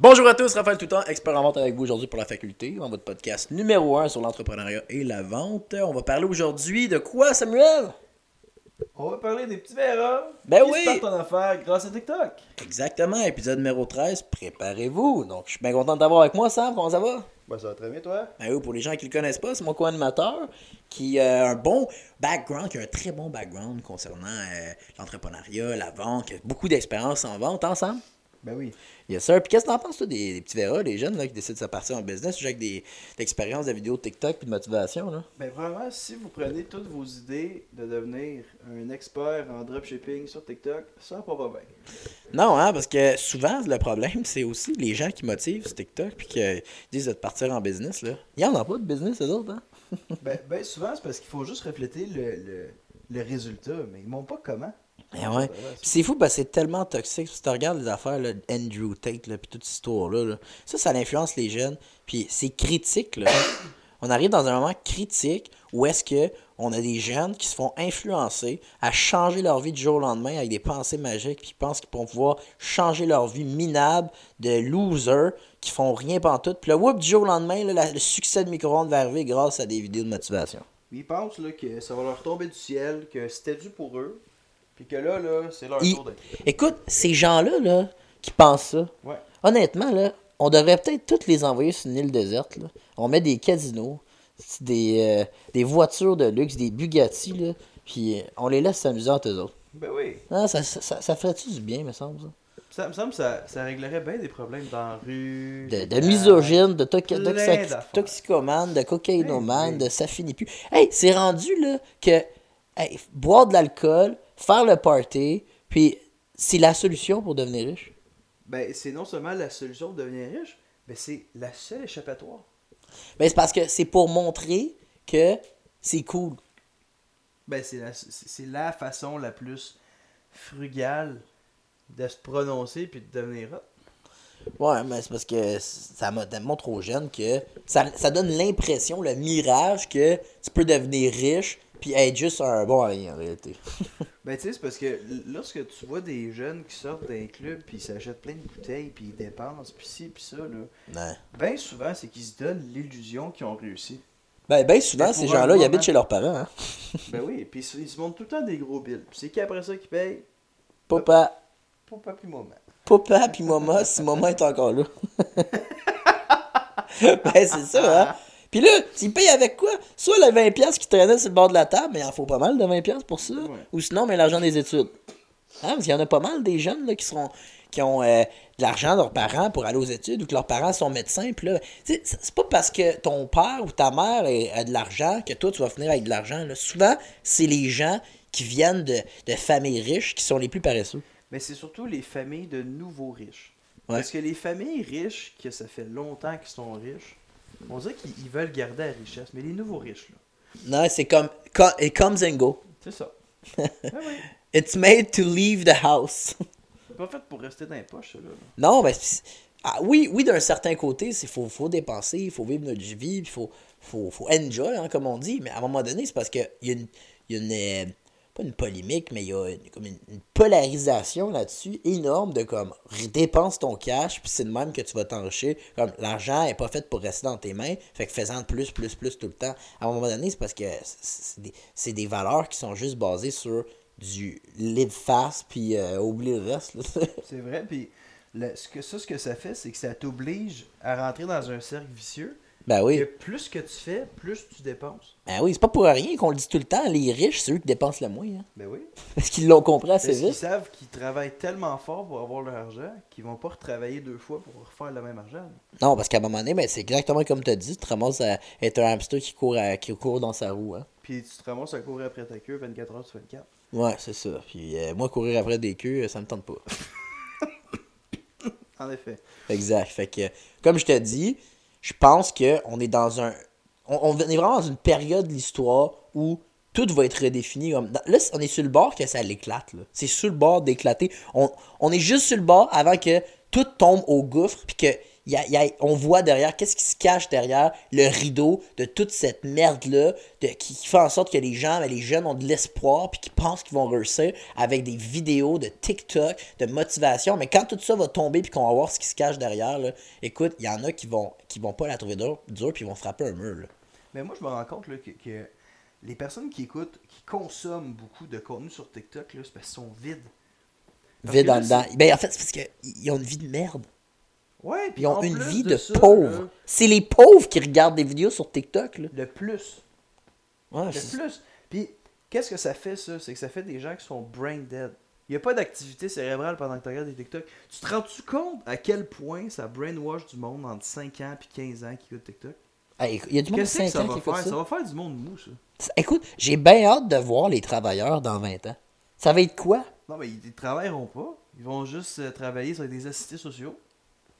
Bonjour à tous, Raphaël Toutan, expert en vente avec vous aujourd'hui pour la faculté, dans votre podcast numéro 1 sur l'entrepreneuriat et la vente. On va parler aujourd'hui de quoi, Samuel? On va parler des petits verras Ben qui oui. se partent en affaires grâce à TikTok. Exactement, épisode numéro 13, préparez-vous. Donc, je suis bien content d'avoir avec moi, Sam, comment ça va? Ben, ça va très bien, toi. Ben oui, pour les gens qui le connaissent pas, c'est mon co-animateur qui a un bon background, qui a un très bon background concernant euh, l'entrepreneuriat, la vente, qui a beaucoup d'expérience en vente, ensemble. Ben oui. Yes, sir. Puis qu'est-ce que t'en penses, toi, des, des petits verras, les jeunes là, qui décident de se partir en business, avec des d'expérience de vidéos TikTok puis de motivation, là? Ben, vraiment, si vous prenez toutes vos idées de devenir un expert en dropshipping sur TikTok, ça va pas bien. Non, hein, parce que souvent, le problème, c'est aussi les gens qui motivent sur TikTok puis qui disent de partir en business, là. Il y en a pas de business, eux autres, hein? ben, ben, souvent, c'est parce qu'il faut juste refléter le, le, le résultat, mais ils montrent pas comment. Eh ouais. C'est fou parce que c'est tellement toxique. Si tu regardes les affaires, là, Andrew Tate, là, puis toute cette histoire-là, là, ça, ça influence les jeunes. Puis c'est critique, là. On arrive dans un moment critique où est-ce que on a des jeunes qui se font influencer à changer leur vie du jour au lendemain avec des pensées magiques, puis ils pensent qu'ils vont pouvoir changer leur vie minable de losers qui font rien pantoute. Puis le whoop du jour au lendemain, là, le succès de micro-ondes va arriver grâce à des vidéos de motivation. Ils pensent là, que ça va leur tomber du ciel, que c'était dû pour eux, puis que là, là c'est leur Ils- tour d'être. Écoute, ces gens-là, là, qui pensent ça, Ouais. honnêtement, là, on devrait peut-être tous les envoyer sur une île déserte. Là. On met des casinos, des, euh, des voitures de luxe, des Bugatti, là, puis euh, on les laisse s'amuser entre eux autres. Ben oui. Ah, ça, ça, ça, ça ferait-tu du bien, me semble, ça? Ça me semble que ça, ça réglerait bien des problèmes dans la rue. De, misogyne, de toc- plein toxi- d'affaires. toxicomane, de cocaïnomane, de ça finit plus. Hey, c'est rendu, là, que hey, boire de l'alcool, faire le party, puis c'est la solution pour devenir riche. Ben, c'est non seulement la solution pour devenir riche, mais c'est la seule échappatoire. Ben, c'est parce que c'est pour montrer que c'est cool. Ben, c'est la, c'est c'est la façon la plus frugale de se prononcer puis de devenir hot. Ouais, mais c'est parce que ça m'a tellement trop jeune que ça, ça donne l'impression, le mirage que tu peux devenir riche puis être juste un bon à rien en réalité. Ben, tu sais, c'est parce que lorsque tu vois des jeunes qui sortent d'un club puis ils s'achètent plein de bouteilles puis ils dépensent puis ci puis ça, là, ben souvent, c'est qu'ils se donnent l'illusion qu'ils ont réussi. Ben, ben souvent, ces gens-là, ils habitent chez leurs parents. Hein? Ben oui, puis ils se- montrent tout le temps des gros billes. Puis c'est qui après ça qui paye? Papa, Papa puis maman. papa puis maman, si maman est encore là. ben, c'est ça, hein? Puis là, tu payes avec quoi? Soit le 20$ piastres qui traînait sur le bord de la table, mais il en faut pas mal de 20$ piastres pour ça. Ouais. Ou sinon, mais l'argent des études. Hein, parce qu'il y en a pas mal des jeunes là, qui seront qui ont euh, de l'argent de leurs parents pour aller aux études ou que leurs parents sont médecins. Puis là, c'est c'est pas parce que ton père ou ta mère a de l'argent que toi, tu vas finir avec de l'argent. Souvent, c'est les gens qui viennent de, de familles riches qui sont les plus paresseux. Mais c'est surtout les familles de nouveaux riches. Ouais. Parce que les familles riches, que ça fait longtemps qu'ils sont riches, on dirait qu'ils ils veulent garder la richesse. Mais les nouveaux riches, là, Non, c'est comme co- it comes and go. c'est ça. Ben oui. It's made to leave the house. C'est pas fait pour rester dans les poches, ça, là. non, ben ah, oui, oui, d'un certain côté, il faut, faut dépenser, il faut vivre notre vie, il faut, faut, faut enjoy, hein, comme on dit. Mais à un moment donné, c'est parce qu'il y a une, il y a une euh, pas une polémique, mais il y a une, comme une, polarisation là-dessus énorme de comme dépense ton cash, puis c'est de même que tu vas t'enrichir. Comme l'argent est pas fait pour rester dans tes mains, fait que fais-en plus, plus, plus tout le temps. À un moment donné, c'est parce que c'est- des, valeurs qui sont juste basées sur du live fast, puis euh, oublie le reste. C'est vrai, puis ce que, ça, ce que ça fait, c'est que ça t'oblige à rentrer dans un cercle vicieux. Ben oui. Que plus que tu fais, plus tu dépenses. Ben oui, c'est pas pour rien qu'on le dit tout le temps. Les riches, c'est eux qui dépensent le moins. Hein. Ben oui. Parce qu'ils l'ont compris assez vite. savent qu'ils travaillent tellement fort pour avoir leur argent qu'ils vont pas retravailler deux fois pour refaire le même argent. Non, parce qu'à un moment donné, ben, c'est exactement comme tu as dit. Tu te ramasses à être un hamster qui court, à- qui court dans sa roue. Hein. Puis tu te ramasses à courir après ta queue 24 heures sur 24. Ouais, c'est ça. Puis euh, moi, courir après des queues, ça me tente pas. En effet. exact. Fait que, comme je te dis, je pense qu'on est dans un. On, est vraiment dans une période de l'histoire où tout va être redéfini. Comme... Là, on est sur le bord que ça l'éclate. C'est sur le bord d'éclater. On, on est juste sur le bord avant que tout tombe au gouffre, puis il y a- il y a- on voit derrière, qu'est-ce qui se cache derrière le rideau de toute cette merde-là, de- qui, qui fait en sorte que les gens, ben, les jeunes ont de l'espoir, puis qui pensent qu'ils vont réussir avec des vidéos de TikTok, de motivation. Mais quand tout ça va tomber, puis qu'on va voir ce qui se cache derrière, là, écoute, il y en a qui vont, qui vont pas la trouver dure, dure puis ils vont frapper un mur. Là. Mais moi, je me rends compte là, que, que les personnes qui écoutent, qui consomment beaucoup de contenu sur TikTok, c'est parce qu'ils sont vides. Parce Vide que en dedans. Ben, en fait, c'est parce qu'ils ont une vie de merde. Ouais, puis Ils ont une vie de, ça, pauvres. là, C'est les pauvres qui regardent des vidéos sur TikTok. Là. le plus. Ouais, Le plus. Puis, qu'est-ce que ça fait, ça? C'est que ça fait des gens qui sont brain dead. Il n'y a pas d'activité cérébrale pendant que tu regardes des TikTok. Tu te rends-tu compte à quel point ça brainwash du monde entre 5 ans et 15 ans qui écoute TikTok? Il y a du monde de Qu'est-ce que 5 ça ans qui écoute ça? Ça va faire du monde mou, ça. Écoute, j'ai bien hâte de voir les travailleurs dans 20 ans. Ça va être quoi? Non, mais ils ne travailleront pas. Ils vont juste euh, travailler sur des assistés sociaux.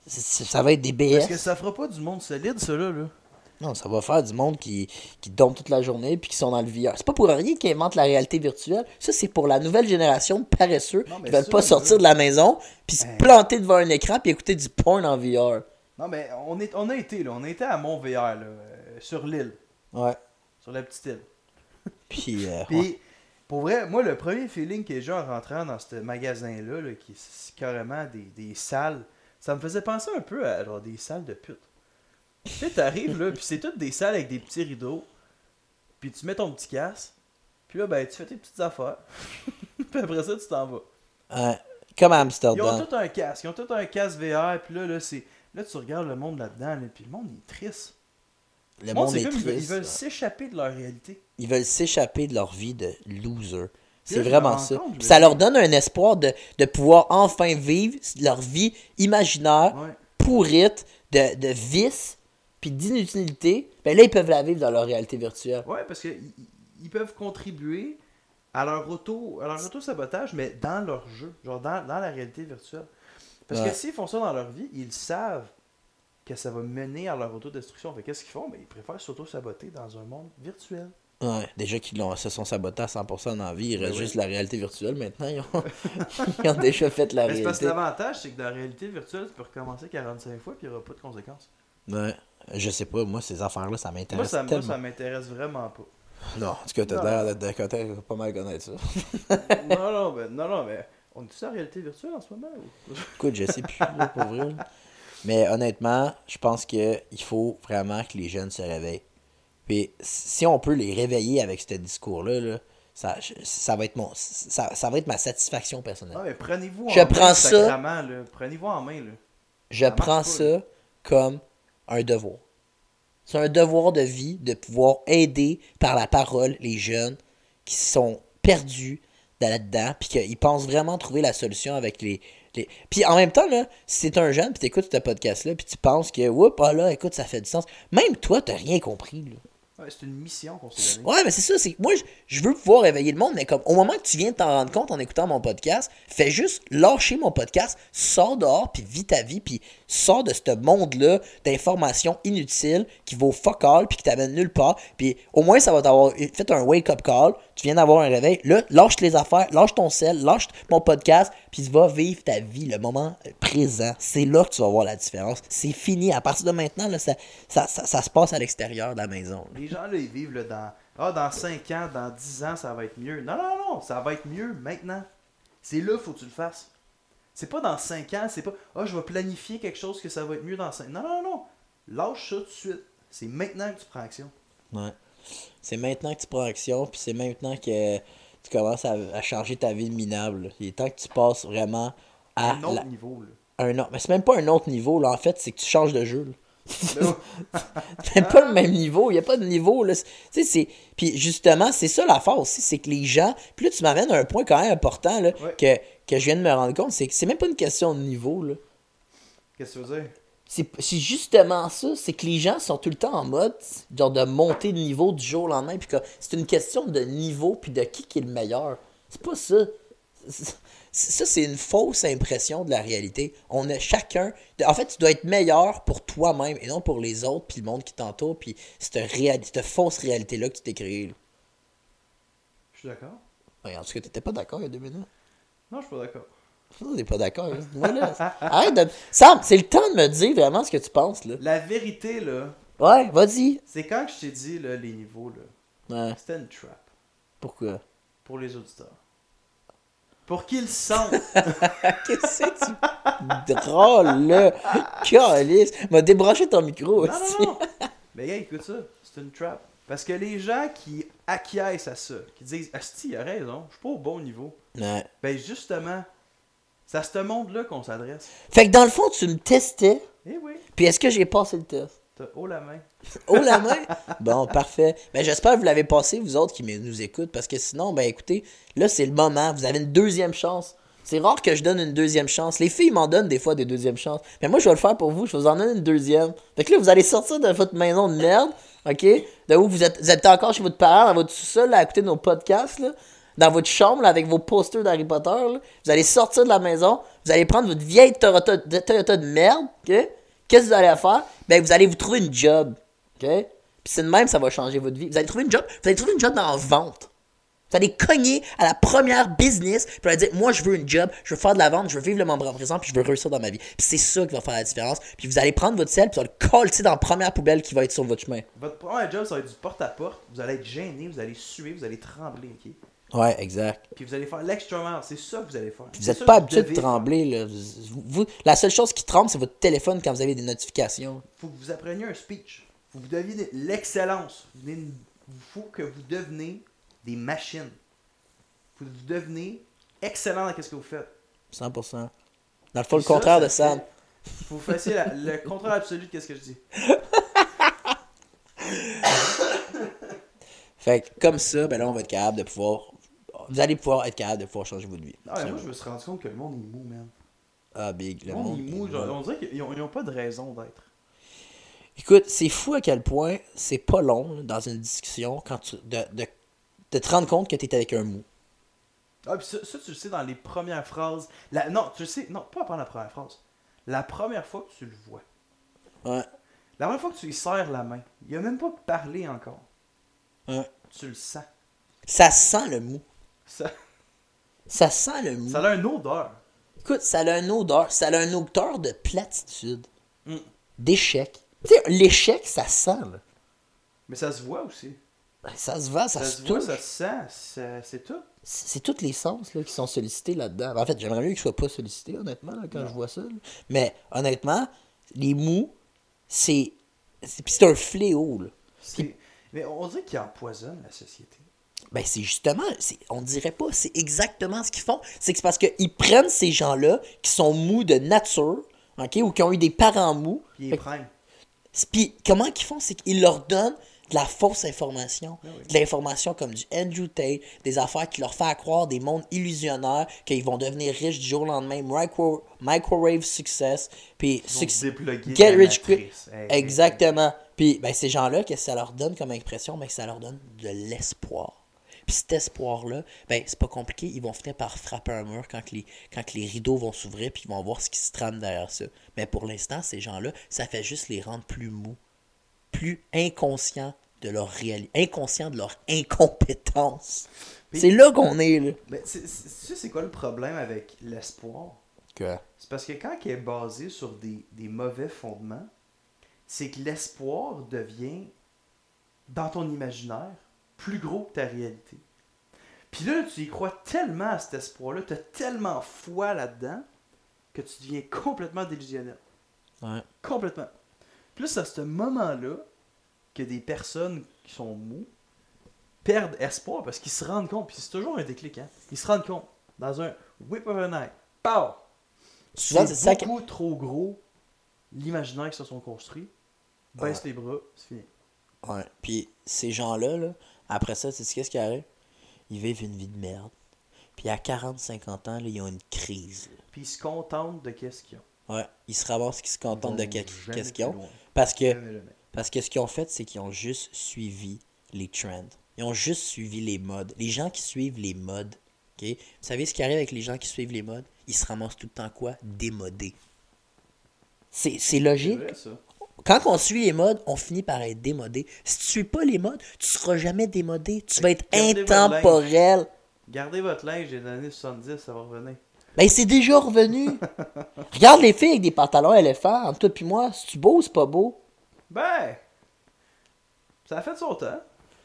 C'est- c'est- Ça va être des Parce que BS. ça fera pas du monde solide, ça, là. là. Non, ça va faire du monde qui, qui dorment toute la journée puis qui sont dans le VR. C'est pas pour rien qu'ils inventent la réalité virtuelle. Ça, c'est pour la nouvelle génération de paresseux Non, qui veulent ça, pas sortir de la maison puis se Ben. planter devant un écran puis écouter du porn en VR. Non, mais on, est, on a été, là. On a été à Mont-VR, là. euh, sur l'île. Ouais. Sur la petite île. Puis, euh, Puis, ouais. pour vrai, moi, le premier feeling que j'ai en rentrant dans ce magasin-là, là, qui est carrément des, des salles, ça me faisait penser un peu à genre, des salles de pute. Tu sais, t'arrives là, puis c'est toutes des salles avec des petits rideaux, puis tu mets ton petit casque, puis là, ben, tu fais tes petites affaires, puis après ça, tu t'en vas. Ouais. Comme à Ils ont Amsterdam. tout un casque, ils ont tout un casque VR, puis là, là, c'est... Là, tu regardes le monde là-dedans, là, puis le monde, il est triste. Le Le monde est comme veulent- triste. Ils veulent s'échapper de leur réalité. Ils veulent s'échapper de leur vie de loser. C'est vraiment ça. compte, Puis ça leur donne un espoir de, de pouvoir enfin vivre leur vie imaginaire, Ouais. pourrite, de, de vice, puis d'inutilité. Ben là, ils peuvent la vivre dans leur réalité virtuelle. Ouais, parce qu'ils ils peuvent contribuer à leur auto à leur auto-sabotage, mais dans leur jeu, genre dans, dans la réalité virtuelle. Parce Ouais. que s'ils font ça dans leur vie, ils savent que ça va mener à leur autodestruction. Fait qu'est-ce qu'ils font? Ben, ils préfèrent s'auto-saboter dans un monde virtuel. Ouais, déjà qu'ils l'ont- se sont sabotés à 100% dans la vie, il reste Ben oui. juste la réalité virtuelle maintenant. Ils ont, ils ont déjà fait la Mais c'est parce que réalité. l'avantage, c'est que dans la réalité virtuelle, tu peux recommencer 45 fois puis il n'y aura pas de conséquences. Ouais. Je sais pas, moi, ces affaires-là, ça Moi, m'intéresse ça, moi, ça m'intéresse vraiment pas. Non, en tout cas, t'as l'air d'être d'un côté pas mal connaître ça. non, non, mais, non, non, mais on est tous en réalité virtuelle en ce moment? ou? Écoute, je sais plus, là, pour vrai. là. Mais honnêtement, je pense qu'il faut vraiment que les jeunes se réveillent. Puis si on peut les réveiller avec ce discours-là, là, ça, ça, va être mon, ça, ça va être ma satisfaction personnelle. Mais prenez-vous Je en prends main, ça. Prenez-vous en main, là. Je prends pas, ça comme un devoir. C'est un devoir de vie de pouvoir aider par la parole les jeunes qui sont perdus dans- là-dedans, puis qu'ils pensent vraiment trouver la solution avec les. les... Puis en même temps, là, si t'es un jeune, puis t'écoutes ce podcast-là, puis tu penses que, oups, ah là, écoute, ça fait du sens. Même toi, t'as rien compris, là. Ouais, c'est une mission qu'on s'est donnée. Ouais, mais c'est ça, c'est moi, je, je veux pouvoir réveiller le monde, mais comme au moment que tu viens de t'en rendre compte en écoutant mon podcast, fais juste lâcher mon podcast, sors dehors, puis vis ta vie, puis sors de ce monde-là d'informations inutiles qui vaut fuck all, puis qui t'amène nulle part, puis au moins ça va t'avoir fait un wake-up call, tu viens d'avoir un réveil, là, lâche les affaires, lâche ton sel, lâche mon podcast, puis va vivre ta vie, le moment présent. C'est là que tu vas voir la différence. C'est fini. À partir de maintenant, là, ça, ça, ça, ça se passe à l'extérieur de la maison. là. Les gens, là, ils vivent là, dans. Ah, dans 5 ans, dans 10 ans, ça va être mieux. Non, non, non, ça va être mieux maintenant. C'est là, faut que tu le fasses. C'est pas dans 5 ans, c'est pas. Ah, je vais planifier quelque chose que ça va être mieux dans 5 Non, non, non. Lâche ça tout de suite. C'est maintenant que tu prends action. Ouais. C'est maintenant que tu prends action, puis c'est maintenant que tu commences à, à changer ta vie de minable. là. Il est temps que tu passes vraiment à un autre la- niveau, là. un autre. Mais c'est même pas un autre niveau, là. En fait, c'est que tu changes de jeu. là. C'est pas le même niveau. Il n'y a pas de niveau. Là. Tu sais, c'est... Puis justement, c'est ça l'affaire aussi. C'est que les gens. Puis là, tu m'amènes à un point quand même important là, Ouais. que, que je viens de me rendre compte. C'est que c'est même pas une question de niveau. Là. Qu'est-ce que tu veux dire? C'est, c'est justement ça. C'est que les gens sont tout le temps en mode genre de monter de niveau du jour au lendemain. Puis que c'est une question de niveau. Puis de qui qui est le meilleur. C'est pas ça. Ça, c'est une fausse impression de la réalité. On a chacun. En fait, tu dois être meilleur pour toi-même et non pour les autres, puis le monde qui t'entoure, puis cette, cette fausse réalité-là que tu t'es créée. Je suis d'accord. Ouais, en tout cas, t'étais pas d'accord il y a deux minutes. Non, je suis pas d'accord. On n'est pas d'accord. hein. Voilà. Arrête de... Sam, c'est le temps de me dire vraiment ce que tu penses, là. La vérité, là, Ouais, vas-y. c'est quand je t'ai dit, là, les niveaux, là, Ouais, c'était une trap pourquoi? pour les auditeurs. Pour qu'ils sentent. Qu'est-ce que tu drôle, là? Calice. M'a débranché ton micro non, aussi. non, non. Mais gars, écoute ça, c'est une trap. Parce que les gens qui acquiescent à ça, qui disent Asti, il a raison, je suis pas au bon niveau. Ouais. Ben justement, c'est à ce monde-là qu'on s'adresse. Fait que dans le fond, tu me testais, Eh oui, puis est-ce que j'ai passé le test? t'as haut la main. Oh la main! Bon, parfait. Ben, j'espère que vous l'avez passé, vous autres qui nous écoutent, parce que sinon, ben écoutez, là, c'est le moment. Vous avez une deuxième chance. C'est rare que je donne une deuxième chance. Les filles m'en donnent des fois des deuxièmes chances. Mais moi, je vais le faire pour vous. Je vais vous en donner une deuxième. Fait que là, vous allez sortir de votre maison de merde, OK? De où vous êtes, vous êtes encore chez votre parent, dans votre sous-sol, à écouter nos podcasts, là. Dans votre chambre, avec vos posters d'Harry Potter. Vous allez sortir de la maison. Vous allez prendre votre vieille Toyota de, merde, OK? Qu'est-ce que vous allez faire? Ben, vous allez vous trouver une job. OK? Puis c'est de même, ça va changer votre vie. Vous allez trouver une job, vous allez trouver une job dans la vente. Vous allez cogner à la première business, puis dire, moi, je veux une job, je veux faire de la vente, je veux vivre le moment présent, puis je veux réussir dans ma vie. Puis c'est ça qui va faire la différence. Puis vous allez prendre votre sel, puis vous allez le coller dans la première poubelle qui va être sur votre chemin. Votre premier job, ça va être du porte-à-porte. Vous allez être gêné, vous allez suer, vous allez trembler, ok? Ouais, exact. Puis vous allez faire l'extra mile, c'est ça que vous allez faire. Puis vous n'êtes pas habitué de trembler, là. Vous- vous- la seule chose qui tremble, c'est votre téléphone quand vous avez des notifications. faut que vous appreniez un speech. Faut que vous deviez l'excellence. Il faut que vous deveniez des machines. Faut que vous devenez excellent dans ce que vous faites. 100%. Dans le fond, le ça, contraire ça de Sam. Faut que vous fassiez la- le contraire absolu de ce que je dis. Fait que comme ça, ben là, on va être capable de pouvoir. Vous allez pouvoir être capable de pouvoir changer votre vie. Mais moi, je me suis rendu compte que le monde est mou, man. Ah, big. Le Le monde est mou. genre, on dirait qu'ils ont, ils ont pas de raison d'être. Écoute, c'est fou à quel point c'est pas long dans une discussion quand tu, de, de, de te rendre compte que t'es avec un mou. Ah, puis ça, ça, tu le sais dans les premières phrases. La, non, tu le sais, non, pas pendant la première phrase. La première fois que tu le vois. Ouais. La première fois que tu lui serres la main. Il a même pas parlé encore. ouais. Tu le sens. Ça sent le mou. Ça, Ça sent le mou. ça a une odeur. Écoute, ça a une odeur. Ça a une odeur de platitude. Mm. D'échec. Tu sais, l'échec, ça sent, là. Mais ça se voit aussi. Ça se va, ça, Ça, se se voit, touche. ça se sent, c'est tout. C'est tous les sens là, qui sont sollicités là-dedans. En fait, j'aimerais mieux qu'ils ne soient pas sollicités, honnêtement, là, quand je vois ça. là. Mais honnêtement, les mous, c'est. C'est un fléau. Là. Mais on dirait qu'ils empoisonnent la société. Ben, c'est justement, on dirait pas, c'est exactement ce qu'ils font. C'est que parce qu'ils prennent ces gens-là qui sont mous de nature, ok, ou qui ont eu des parents mous. Puis ils prennent. Puis comment qu'ils font, c'est qu'ils leur donnent de la fausse information. Ah oui. De l'information comme du Andrew Tate, des affaires qui leur font croire des mondes illusionnaires, qu'ils vont devenir riches du jour au lendemain, micro, microwave success, puis get rich quick. Hey, Exactement. Puis ben, ces gens-là, qu'est-ce que ça leur donne comme impression? Ben, ça leur donne de l'espoir. Puis cet espoir-là, ben, c'est pas compliqué, ils vont finir par frapper un mur quand que les, quand que les rideaux vont s'ouvrir, puis ils vont voir ce qui se trame derrière ça. Mais pour l'instant, ces gens-là, ça fait juste les rendre plus mous, plus inconscients de leur réalité, inconscients de leur incompétence. C'est là qu'on est, là. Mais tu sais, c'est quoi le problème avec l'espoir? Que? C'est parce que quand il est basé sur des, des mauvais fondements, c'est que l'espoir devient, dans ton imaginaire, plus gros que ta réalité. Puis là, tu y crois tellement à cet espoir-là, tu as tellement foi là-dedans, que tu deviens complètement délusionnel. Ouais. Complètement. Puis là, c'est à ce moment-là que des personnes qui sont mous perdent espoir parce qu'ils se rendent compte, puis c'est toujours un déclic, hein? Ils se rendent compte, dans un whip of an eye, pow! C'est ça que- beaucoup trop gros l'imaginaire qu'ils se sont construits. Baisse les bras, c'est fini. Ouais. Puis ces gens-là, là, après ça, tu sais qu'est-ce qui arrive? Ils vivent une vie de merde. Puis à 40-50 ans, là, ils ont une crise. là. Puis ils se contentent de qu'est-ce qu'ils ont. Ouais. Ils se ramassent qu'ils se contentent de qu'est-ce qu'ils ont. loin. Parce que, Jamais, jamais. parce que ce qu'ils ont fait, c'est qu'ils ont juste suivi les trends. Ils ont juste suivi les modes. Les gens qui suivent les modes, ok? Vous savez ce qui arrive avec les gens qui suivent les modes? Ils se ramassent tout le temps quoi? Démodés. C'est logique? vrai, ça. Quand on suit les modes, on finit par être démodé. Si tu suis pas les modes, tu seras jamais démodé. Tu vas être Gardez votre intemporel. Gardez votre linge des années 70, ça va revenir. Ben, c'est déjà revenu. Regarde les filles avec des pantalons éléphants, entre toi et moi. C'est-tu beau ou c'est pas beau? Ben, ça a fait son temps.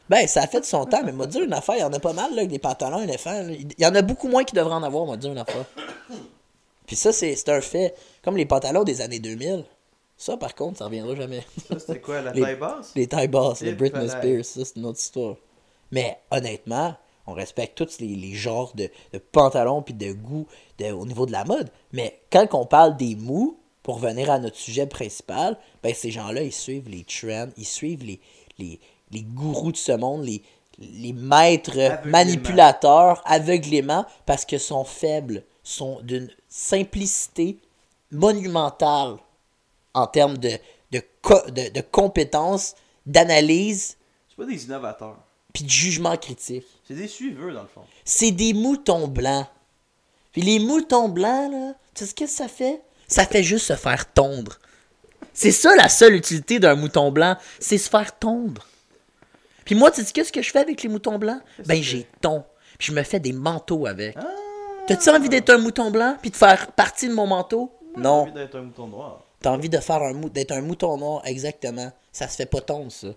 Ben, ça a fait de son temps, mais m'a dit une affaire, il y en a pas mal, là, avec des pantalons éléphants. Il y en a beaucoup moins qui devraient en avoir, m'a dit une affaire. Puis ça, c'est c'est un fait. Comme les pantalons des années 2000. Ça, par contre, ça reviendra jamais. Ça, c'était quoi, la taille basse? Les tailles basses, les Britney. Spears, ça, c'est une autre histoire. Mais honnêtement, on respecte tous les, les genres de, de pantalons puis de goût de- au niveau de la mode. Mais quand on parle des mous, pour revenir à notre sujet principal, ben ces gens-là, ils suivent les trends, ils suivent les, les, les gourous de ce monde, les, les maîtres Aveuglément. manipulateurs aveuglément parce que sont faibles, sont d'une simplicité monumentale en termes de, de, co- de, de compétences, d'analyse, C'est pas des innovateurs. puis de jugement critique. C'est des suiveux, dans le fond. C'est des moutons blancs. Puis les moutons blancs, là, tu sais ce que ça fait? Ça fait juste se faire tondre. C'est ça la seule utilité d'un mouton blanc, c'est se faire tondre. Puis moi, tu sais qu'est-ce que je fais avec les moutons blancs? Ben, j'ai ton. Puis je me fais des manteaux avec. Ah! T'as-tu envie d'être un mouton blanc puis de faire partie de mon manteau? Moi, Non. envie d'être un mouton noir. T'as envie de faire un d'être un mouton noir, exactement. Ça se fait pas tondre, ça.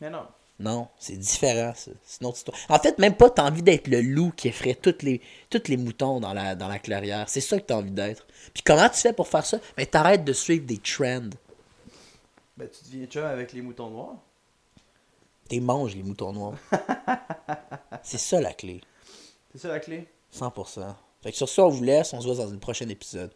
Mais non. Non, c'est différent, ça. C'est une autre histoire. En fait, même pas, t'as envie d'être le loup qui effraie tous les, tous les moutons dans la, dans la clairière. C'est ça que t'as envie d'être. Puis comment tu fais pour faire ça? Ben, t'arrêtes de suivre des trends. Ben, tu deviens chum avec les moutons noirs. T'es manges, les moutons noirs. c'est ça la clé. C'est ça la clé. 100%. Fait que sur ça, on vous laisse. On se voit dans une prochaine épisode.